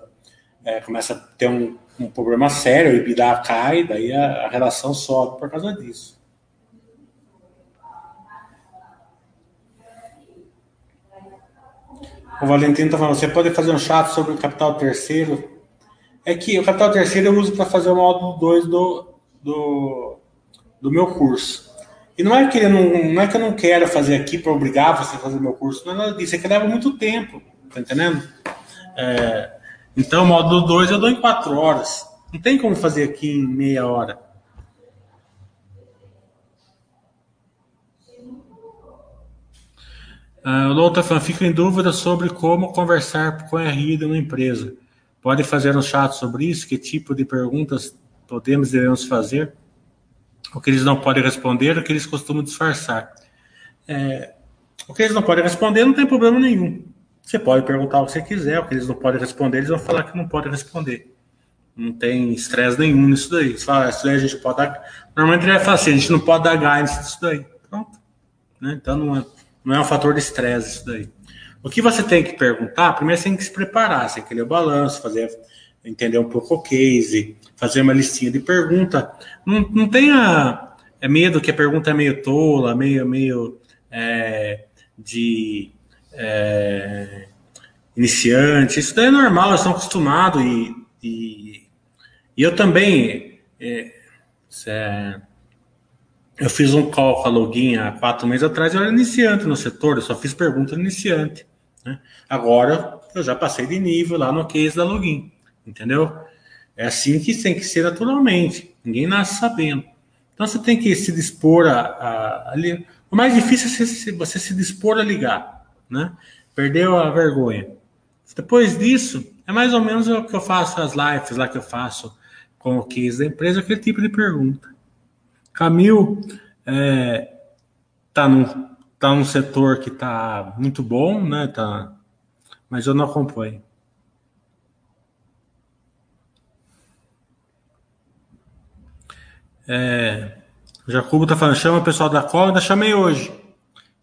A: é, começa a ter um, um problema sério, o EBITDA cai, daí a, a relação sobe por causa disso. O Valentino está falando, você pode fazer um chat sobre o capital terceiro é que o capital terceiro eu uso para fazer o módulo 2 do, do, do meu curso. E não é que eu não, não é que eu não quero fazer aqui para obrigar você a fazer meu curso, não é nada disso, é que leva muito tempo, tá entendendo? É, então, o módulo 2 eu dou em 4 horas. Não tem como fazer aqui em meia hora. Uh, o Louta fica em dúvida sobre como conversar com a RI de uma empresa. Pode fazer um chat sobre isso? Que tipo de perguntas podemos e devemos fazer? O que eles não podem responder, o que eles costumam disfarçar. É, o que eles não podem responder não tem problema nenhum. Você pode perguntar o que você quiser, o que eles não podem responder, eles vão falar que não podem responder. Não tem estresse nenhum nisso daí. Você fala, ah, isso daí a gente pode dar. Normalmente ele vai falar assim, a gente não pode dar guidance nisso daí. Pronto. Né? Então não é, não é um fator de estresse isso daí. O que você tem que perguntar, primeiro você tem que se preparar, você tem que ler o balanço, fazer, entender um pouco o case, fazer uma listinha de pergunta. Não, não tenha é medo que a pergunta é meio tola, meio, meio é, de é, iniciante. Isso daí é normal, eles estão acostumados e, e, e eu também. É, é eu fiz um call com a Login há quatro meses atrás, eu era iniciante no setor, eu só fiz pergunta iniciante. Né? Agora eu já passei de nível lá no case da login, entendeu? É assim que tem que ser naturalmente. Ninguém nasce sabendo. Então você tem que se dispor a, a, a O mais difícil é você, você se dispor a ligar, né? Perdeu a vergonha. Depois disso, é mais ou menos o que eu faço as lives lá que eu faço com o case da empresa, aquele tipo de pergunta. Camil é, tá num tá num setor que tá muito bom, né? Tá, mas eu não acompanho. É, Jacobo tá falando, chama o pessoal da Cólera, chamei hoje.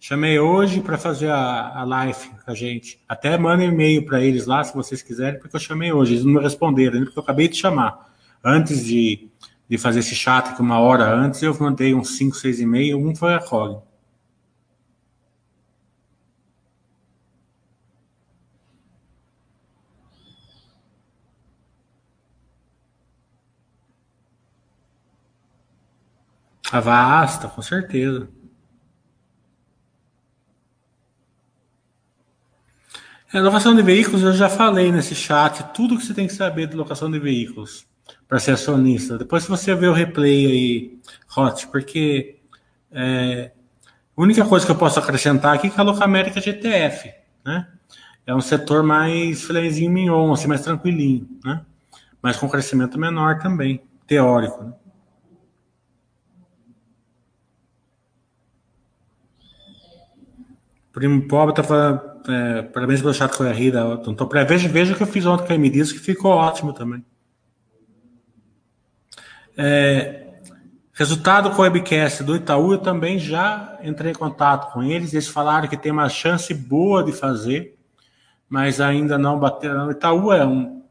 A: Chamei hoje para fazer a, a live com a gente. Até manda e-mail para eles lá, se vocês quiserem, porque eu chamei hoje. Eles não me responderam, porque eu acabei de chamar. Antes de, de fazer esse chat que uma hora antes eu mandei uns 5, 6 e meio, um foi a Colin. A vasta, com certeza. É, locação de veículos, eu já falei nesse chat, tudo que você tem que saber de locação de veículos para ser acionista. Depois, você ver o replay aí, Hot, porque é, a única coisa que eu posso acrescentar aqui é que a Locamérica GTF, né? É um setor mais filezinho mignon, assim, mais tranquilinho, né? Mas com crescimento menor também, teórico, né? Primo Pobre tá falando, é, parabéns pelo chat com a Rida. Então, veja, veja o que eu fiz ontem com a me disse que ficou ótimo também. É, resultado com o webcast do Itaú, eu também já entrei em contato com eles. Eles falaram que tem uma chance boa de fazer, mas ainda não bateram. O Itaú é um,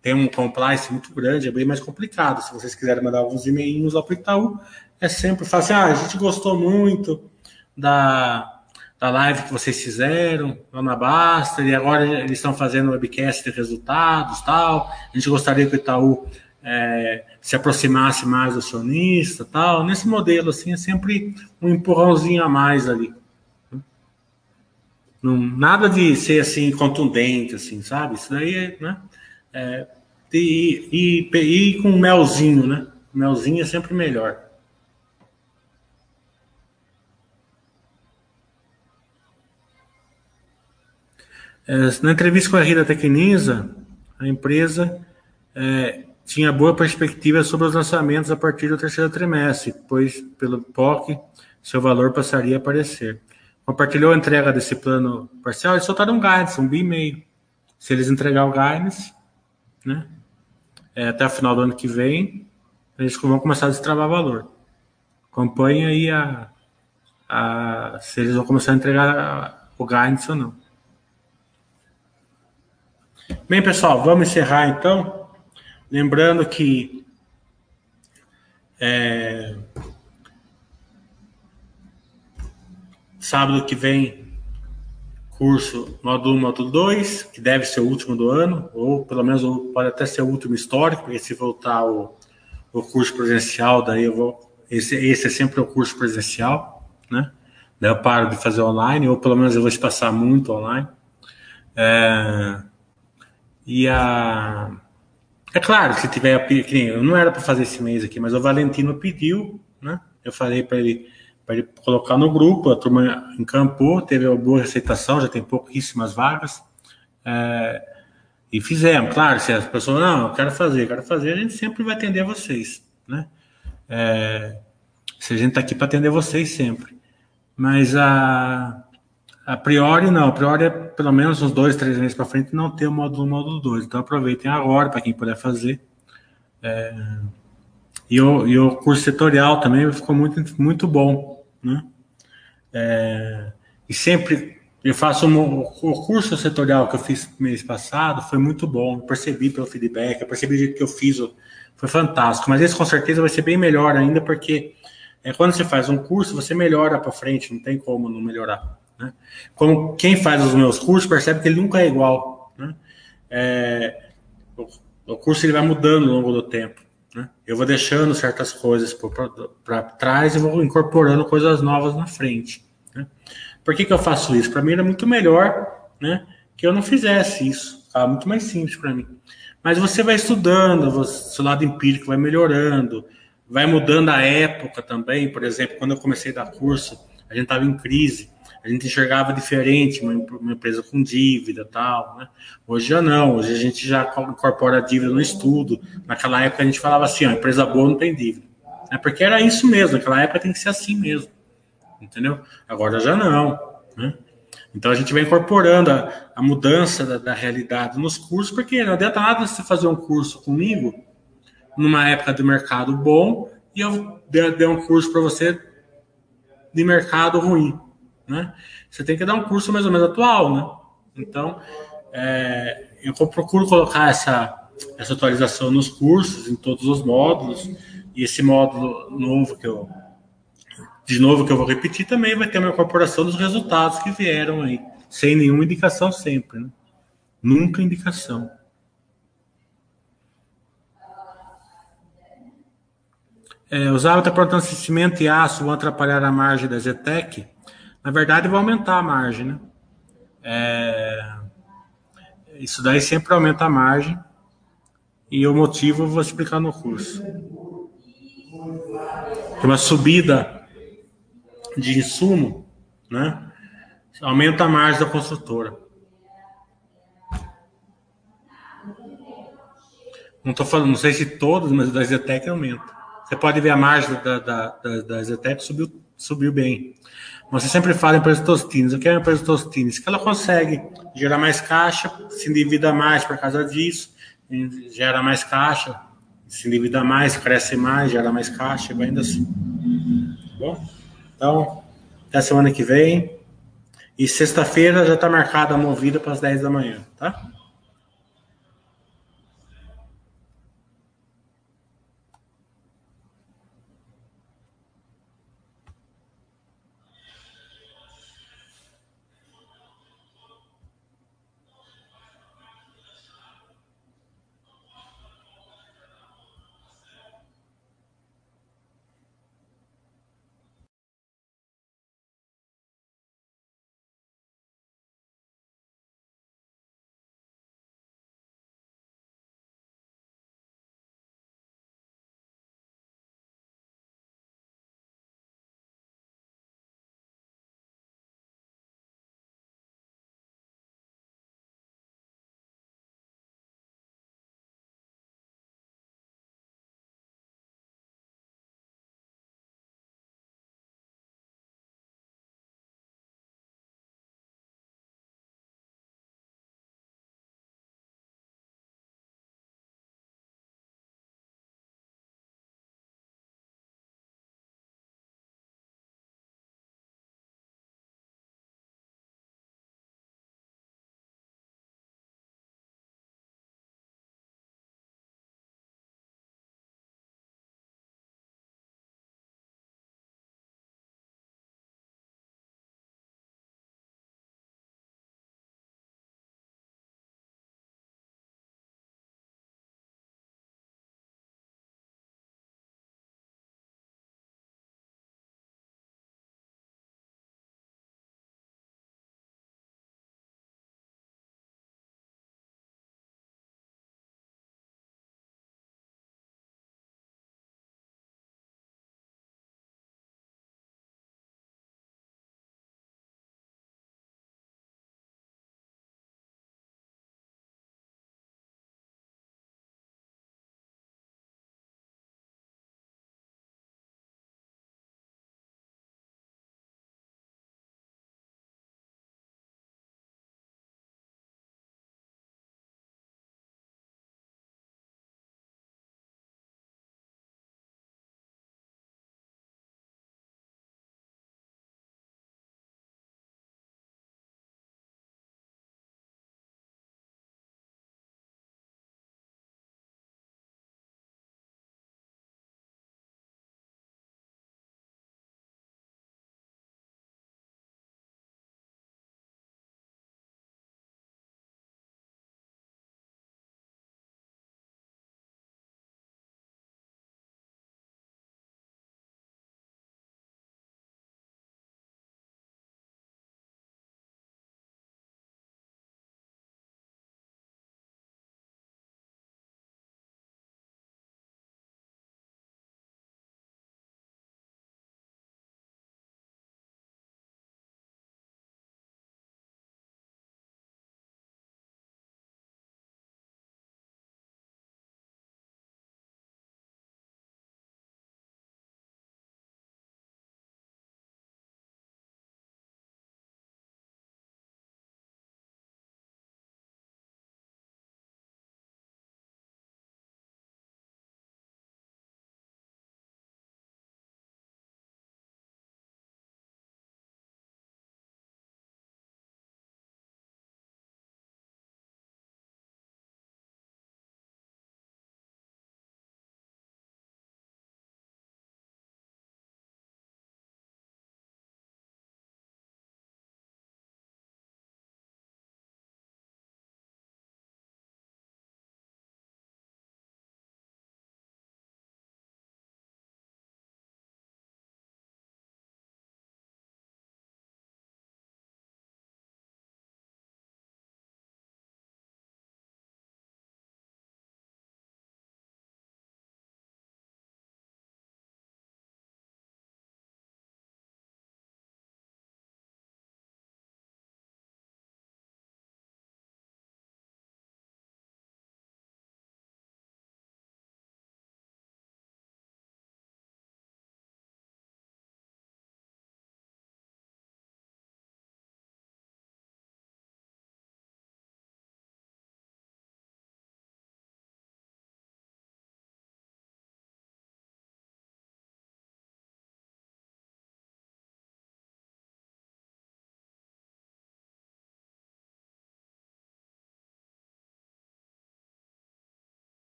A: tem um compliance muito grande, é bem mais complicado. Se vocês quiserem mandar alguns e-mails lá para o Itaú, é sempre falar assim: ah, a gente gostou muito da da live que vocês fizeram lá na Basta, e agora eles estão fazendo webcast de resultados tal. A gente gostaria que o Itaú é, se aproximasse mais do acionista tal. Nesse modelo, assim, é sempre um empurrãozinho a mais ali. Não, nada de ser assim contundente, assim, sabe? Isso daí é, né? É, e, e, e com melzinho, né? Melzinho é sempre melhor. Na entrevista com a Rita Tecnisa, a empresa é, tinha boa perspectiva sobre os lançamentos a partir do terceiro trimestre, pois, pelo POC, seu valor passaria a aparecer. Compartilhou a entrega desse plano parcial, eles soltaram um guidance, um bi meio. Se eles entregar o guidance, né, é, até o final do ano que vem, eles vão começar a destravar valor. Acompanhe aí a, a, se eles vão começar a entregar o guidance ou não. Bem, pessoal, vamos encerrar então. Lembrando que é, sábado que vem, curso módulo 1, módulo 2, que deve ser o último do ano, ou pelo menos pode até ser o último histórico, porque se voltar o, o curso presencial, daí eu vou. Esse, esse é sempre o curso presencial, né? Daí eu paro de fazer online, ou pelo menos eu vou espaçar muito online. É, e a. É claro, se tiver. Eu não era para fazer esse mês aqui, mas o Valentino pediu, né? Eu falei para ele, ele colocar no grupo, a turma encampou, teve uma boa aceitação, já tem pouquíssimas vagas. É, e fizemos, claro, se as pessoas, não, eu quero fazer, eu quero fazer, a gente sempre vai atender vocês, né? É, se a gente está aqui para atender vocês sempre. Mas a, a priori, não. A priori é pelo menos uns dois, três meses para frente não ter o módulo 1 módulo 2. Então aproveitem agora para quem puder fazer. É... E, o, e o curso setorial também ficou muito, muito bom. Né? É... E sempre eu faço um, o curso setorial que eu fiz mês passado foi muito bom. Eu percebi pelo feedback, eu percebi o jeito que eu fiz, foi fantástico. Mas esse com certeza vai ser bem melhor ainda, porque é, quando você faz um curso, você melhora para frente, não tem como não melhorar. Né? Como quem faz os meus cursos percebe que ele nunca é igual. Né? É, o, o, curso ele vai mudando ao longo do tempo. Né? Eu vou deixando certas coisas para trás e vou incorporando coisas novas na frente. Né? Por que, que eu faço isso? Para mim era muito melhor né, que eu não fizesse isso. Ficava muito mais simples para mim. Mas você vai estudando, o seu lado empírico vai melhorando, vai mudando a época também. Por exemplo, quando eu comecei a dar curso, a gente estava em crise a gente enxergava diferente uma, uma empresa com dívida tal, né? Hoje já não, hoje a gente já incorpora a dívida no estudo. Naquela época a gente falava assim, ó, empresa boa não tem dívida. É porque era isso mesmo, naquela época tem que ser assim mesmo. Entendeu? Agora já não, né? Então a gente vai incorporando a, a mudança da, da, realidade nos cursos, porque não adianta nada você fazer um curso comigo numa época de mercado bom e eu der um curso para você de mercado ruim né? Você tem que dar um curso mais ou menos atual, né? Então, é, eu procuro colocar essa, essa atualização nos cursos, em todos os módulos, E esse módulo novo que eu de novo que eu vou repetir também vai ter uma incorporação dos resultados que vieram aí, sem nenhuma indicação sempre, né? Nunca indicação. É, os hábitos para cimento e aço vão atrapalhar a margem da Zetec. Na verdade, vai aumentar a margem, né? É, isso daí sempre aumenta a margem. E o motivo eu vou explicar no curso. Uma subida de insumo, né? Aumenta a margem da construtora. Não estou falando, não sei se todos, mas da Zetec aumenta. Você pode ver a margem da, da, da, da Zetec subiu, subiu bem. Você sempre fala em empresa Tostines. O que é uma empresa Tostines? Que ela consegue gerar mais caixa, se endivida mais por causa disso, gera mais caixa, se endivida mais, cresce mais, gera mais caixa, vai indo assim. Tá bom? Então, até semana que vem. E sexta-feira já está marcada a movida para as 10 da manhã, tá?